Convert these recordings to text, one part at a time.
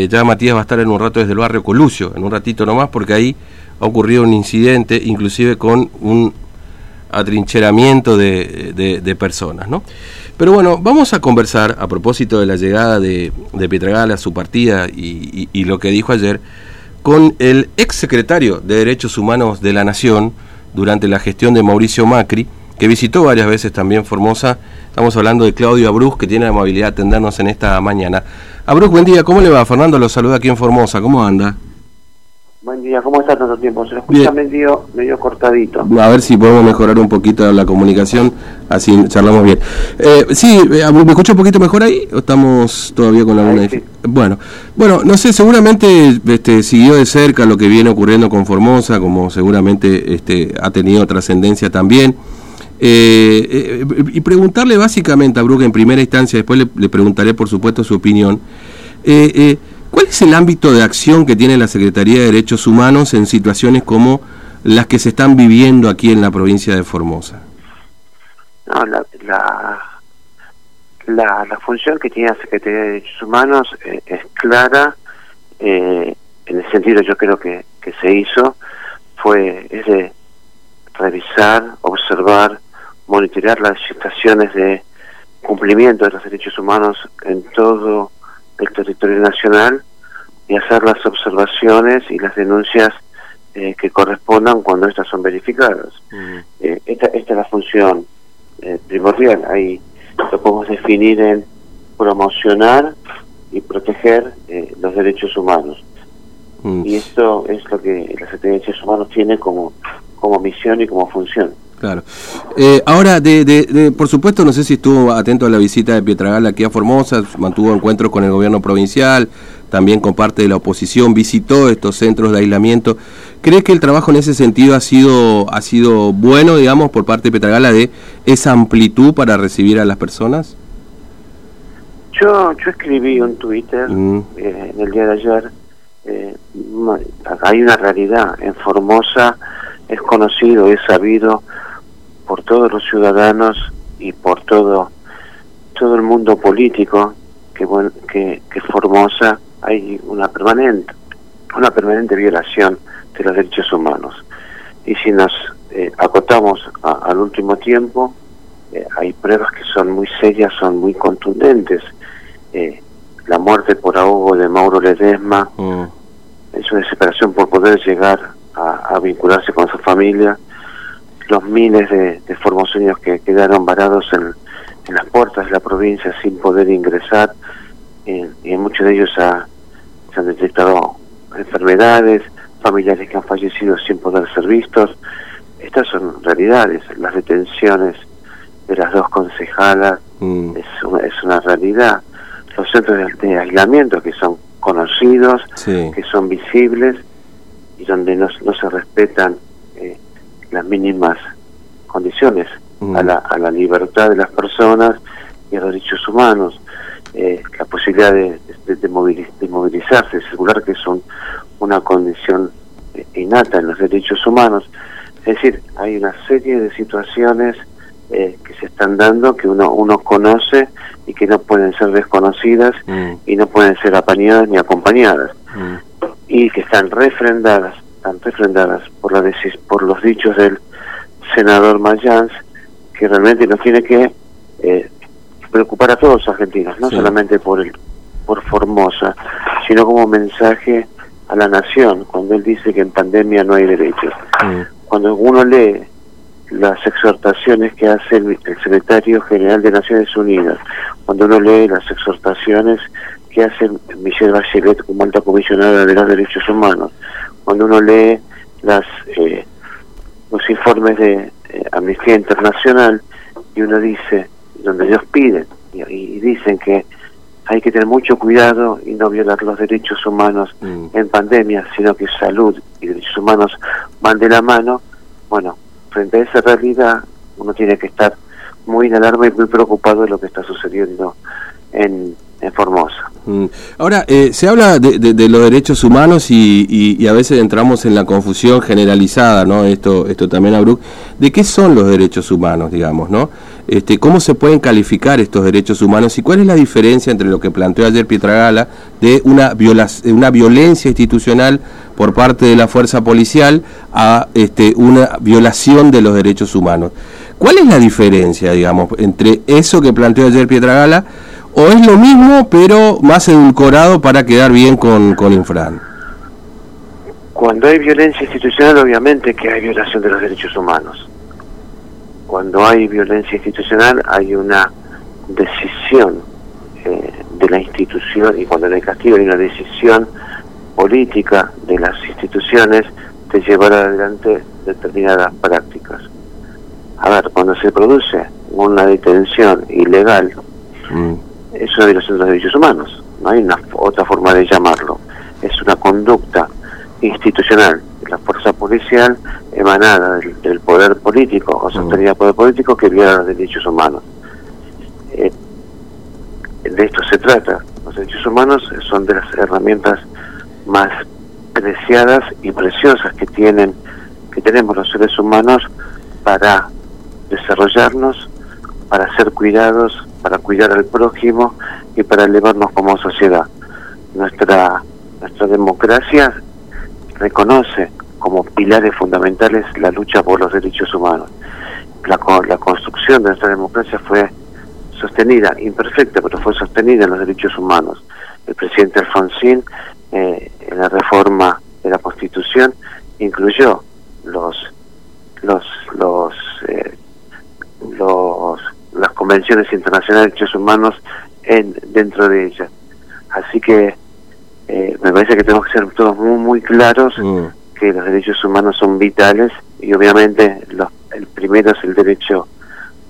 Ya Matías va a estar en un rato desde el barrio Colucio, en un ratito nomás, porque ahí ha ocurrido un incidente, inclusive con un atrincheramiento de, personas, ¿no? Pero bueno, vamos a conversar a propósito de la llegada de, de Pietragala, su partida y, y, lo que dijo ayer, con el ex secretario de Derechos Humanos de la Nación durante la gestión de Mauricio Macri, que visitó varias veces también Formosa. Estamos hablando de Claudio Abruz, que tiene la amabilidad de atendernos en esta mañana. Abruz, buen día, ¿cómo le va? Fernando lo saluda aquí en Formosa, ¿cómo anda? Buen día, ¿cómo está tanto tiempo? Se lo escucha medio, medio cortadito. A ver si podemos mejorar un poquito la comunicación, así charlamos bien. Eh, sí, eh, ¿me escucha un poquito mejor ahí? ¿O estamos todavía con alguna sí. Bueno, bueno, no sé, seguramente este, siguió de cerca lo que viene ocurriendo con Formosa, como seguramente este, ha tenido trascendencia también. Eh, eh, y preguntarle básicamente a Brooke en primera instancia, después le, preguntaré por supuesto su opinión, eh, ¿cuál es el ámbito de acción que tiene la Secretaría de Derechos Humanos en situaciones como las que se están viviendo aquí en la provincia de Formosa? No, la, la, la, función que tiene la Secretaría de Derechos Humanos es clara, en el sentido yo creo que, que se hizo, fue es de revisar, observar, monitorear las situaciones de cumplimiento de los derechos humanos en todo el territorio nacional y hacer las observaciones y las denuncias eh, que correspondan cuando estas son verificadas. Eh, esta, esta, es la función eh, primordial. Ahí lo podemos definir en promocionar y proteger los derechos humanos. Y esto es lo que la Secretaría de Derechos Humanos tiene como, como misión y como función. Claro. Eh, ahora, de, de, por supuesto, no sé si estuvo atento a la visita de Pietragala aquí a Formosa, mantuvo encuentros con el gobierno provincial, también con parte de la oposición, visitó estos centros de aislamiento. ¿Cree que el trabajo en ese sentido ha sido, ha sido bueno, digamos, por parte de Pietragala, de esa amplitud para recibir a las personas? Yo, yo escribí un Twitter mm. eh, en el día de ayer. Eh, hay una realidad. En Formosa es conocido, es sabido por todos los ciudadanos y por todo todo el mundo político que que, que Formosa hay una permanente una permanente violación de los derechos humanos. Y si nos eh, acotamos al último tiempo eh, hay pruebas que son muy serias son muy contundentes. Eh, la muerte por ahogo de Mauro Ledesma mm. es su desesperación por poder llegar a, a vincularse con su familia los miles de, de formoseños que quedaron varados en, las puertas de la provincia sin poder ingresar eh, y en muchos de ellos se han detectado enfermedades, familiares que han fallecido sin poder ser vistos. Estas son realidades, las detenciones de las dos concejalas mm. es, una, es una realidad. Los centros de, aislamiento que son conocidos, que son visibles y donde no, no se respetan las mínimas condiciones mm. a, la, a la libertad de las personas y a los derechos humanos, eh, la posibilidad de, de, movilizarse, circular, que son una condición eh, innata en los derechos humanos. Es decir, hay una serie de situaciones eh, que se están dando que uno, uno conoce y que no pueden ser desconocidas mm. y no pueden ser apañadas ni acompañadas. Mm. Y que están refrendadas están refrendadas por, la por los dichos del senador Mayans, que realmente nos tiene que eh, preocupar a todos los argentinos, no solamente por el, por Formosa, sino como mensaje a la nación, cuando él dice que en pandemia no hay derechos. Cuando uno lee las exhortaciones que hace el, secretario general de Naciones Unidas, cuando uno lee las exhortaciones que hace Michelle Bachelet como alta comisionada de los derechos humanos, cuando uno lee las eh, los informes de Amnistía Internacional y uno dice, donde ellos piden y, dicen que hay que tener mucho cuidado y no violar los derechos humanos mm. en pandemia, sino que salud y derechos humanos van de la mano, bueno, frente a esa realidad uno tiene que estar muy en alarma y muy preocupado de lo que está sucediendo en, en Formosa. Mm. Ahora, eh, se habla de, de, los derechos humanos y, a veces entramos en la confusión generalizada, ¿no? Esto, esto también, Abruk, de qué son los derechos humanos, digamos, ¿no? este, ¿cómo se pueden calificar estos derechos humanos y cuál es la diferencia entre lo que planteó ayer Pietragala de una, una violencia institucional por parte de la fuerza policial a este, una violación de los derechos humanos? ¿Cuál es la diferencia, digamos, entre eso que planteó ayer Pietragala o es lo mismo pero más edulcorado para quedar bien con, con Infran? Cuando hay violencia institucional, obviamente que hay violación de los derechos humanos. Cuando hay violencia institucional, hay una decisión eh, de la institución, y cuando hay castigo, hay una decisión política de las instituciones de llevar adelante determinadas prácticas. A ver, cuando se produce una detención ilegal, mm. Es una violación de los derechos humanos, no hay una otra forma de llamarlo. Es una conducta institucional la fuerza policial emanada del, poder político o sostenida por el poder político que viola los derechos humanos. Eh, de esto se trata. Los derechos humanos son de las herramientas más preciadas y preciosas que tienen que tenemos los seres humanos para desarrollarnos, para ser cuidados, para cuidar al prójimo y para elevarnos como sociedad. Nuestra nuestra democracia reconoce como pilares fundamentales la lucha por los derechos humanos. La, la construcción de nuestra democracia fue sostenida, imperfecta, pero fue sostenida en los derechos humanos. El presidente Alfonsín, eh, en la reforma de la Constitución, incluyó los los los, las convenciones internacionales de derechos humanos en dentro de ella. Así que eh, me parece que tenemos que ser todos muy, muy claros mm. que los derechos humanos son vitales y obviamente los, el primero es el derecho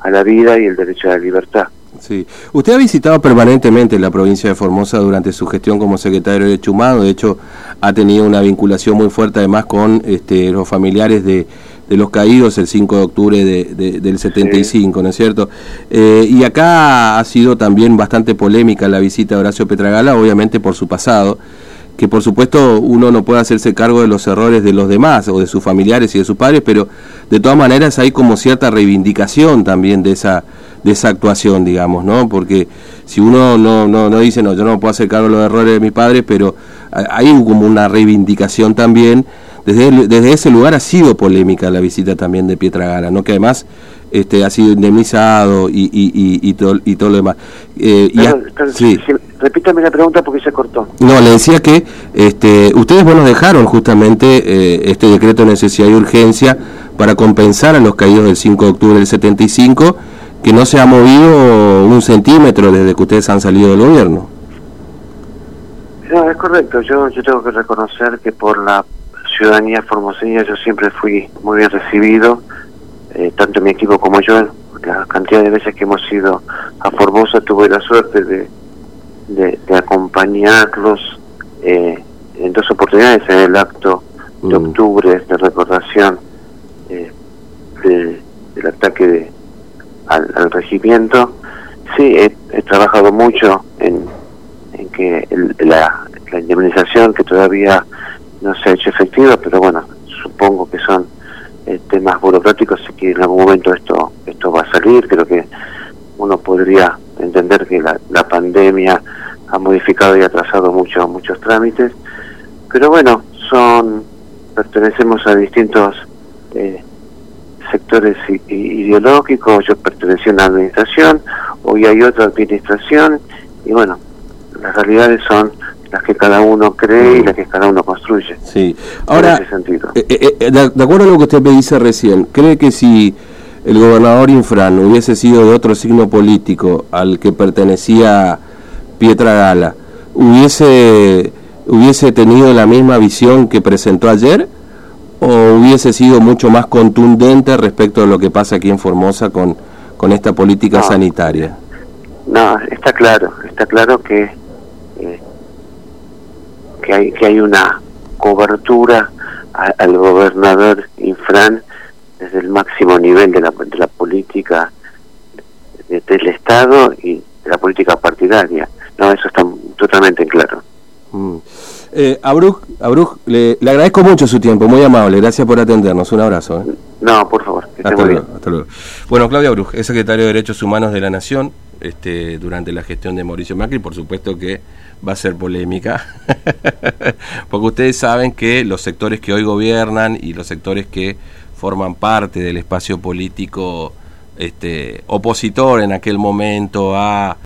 a la vida y el derecho a la libertad. Sí. Usted ha visitado permanentemente la provincia de Formosa durante su gestión como secretario de Derecho Humano, de hecho ha tenido una vinculación muy fuerte además con este, los familiares de, de los caídos el 5 de octubre de, del 75, ¿no es cierto? Eh, y acá ha sido también bastante polémica la visita de Horacio Petragala, obviamente por su pasado, que por supuesto uno no puede hacerse cargo de los errores de los demás o de sus familiares y de sus padres, pero de todas maneras hay como cierta reivindicación también de esa de esa actuación, digamos, ¿no? Porque si uno no, no, no dice, no, yo no puedo hacer cargo de los errores de mis padres, pero hay como una reivindicación también desde, ese lugar ha sido polémica la visita también de Pietragala, ¿no? que además este, ha sido indemnizado y, y, y, todo, y todo lo demás. Eh, repítame la pregunta porque se cortó. No, le decía que este, ustedes bueno dejaron justamente eh, este decreto de necesidad y urgencia para compensar a los caídos del 5 de octubre del 75, que no se ha movido un centímetro desde que ustedes han salido del gobierno. No, es correcto. Yo, yo tengo que reconocer que por la ciudadanía formoseña yo siempre fui muy bien recibido, eh, tanto mi equipo como yo, la cantidad de veces que hemos ido a Formosa tuve la suerte de, de, acompañarlos eh, en dos oportunidades en el acto de mm. octubre de recordación eh, del ataque de, al, regimiento. Sí, he, trabajado mucho en, en que la, la indemnización que todavía no se ha hecho efectiva, pero bueno, supongo que son eh, temas burocráticos y que en algún momento esto esto va a salir. Creo que uno podría entender que la, la pandemia ha modificado y atrasado mucho, muchos trámites, pero bueno, son pertenecemos a distintos eh, sectores ideológicos, yo pertenecí a una administración, hoy hay otra administración, y bueno, las realidades son las que cada uno cree y las que cada uno construye. Sí, ahora, eh, eh, eh, de, acuerdo a lo que usted me dice recién, ¿cree que si el gobernador Infran hubiese sido de otro signo político al que pertenecía Pietra Gala, hubiese, hubiese tenido la misma visión que presentó ayer? ¿O hubiese sido mucho más contundente respecto a lo que pasa aquí en Formosa con, con esta política sanitaria? No, está claro, está claro que que hay, que hay una cobertura al gobernador Infran desde el máximo nivel de la, de la política del Estado y de la política partidaria. No, eso está totalmente en claro. Mm. Eh, Abruj, le, le, agradezco mucho su tiempo, muy amable, gracias por atendernos, un abrazo. ¿eh? No, por favor. Hasta luego, hasta luego. Bueno, Claudia Bruj, es secretario de Derechos Humanos de la Nación este, durante la gestión de Mauricio Macri, por supuesto que va a ser polémica, porque ustedes saben que los sectores que hoy gobiernan y los sectores que forman parte del espacio político este, opositor en aquel momento a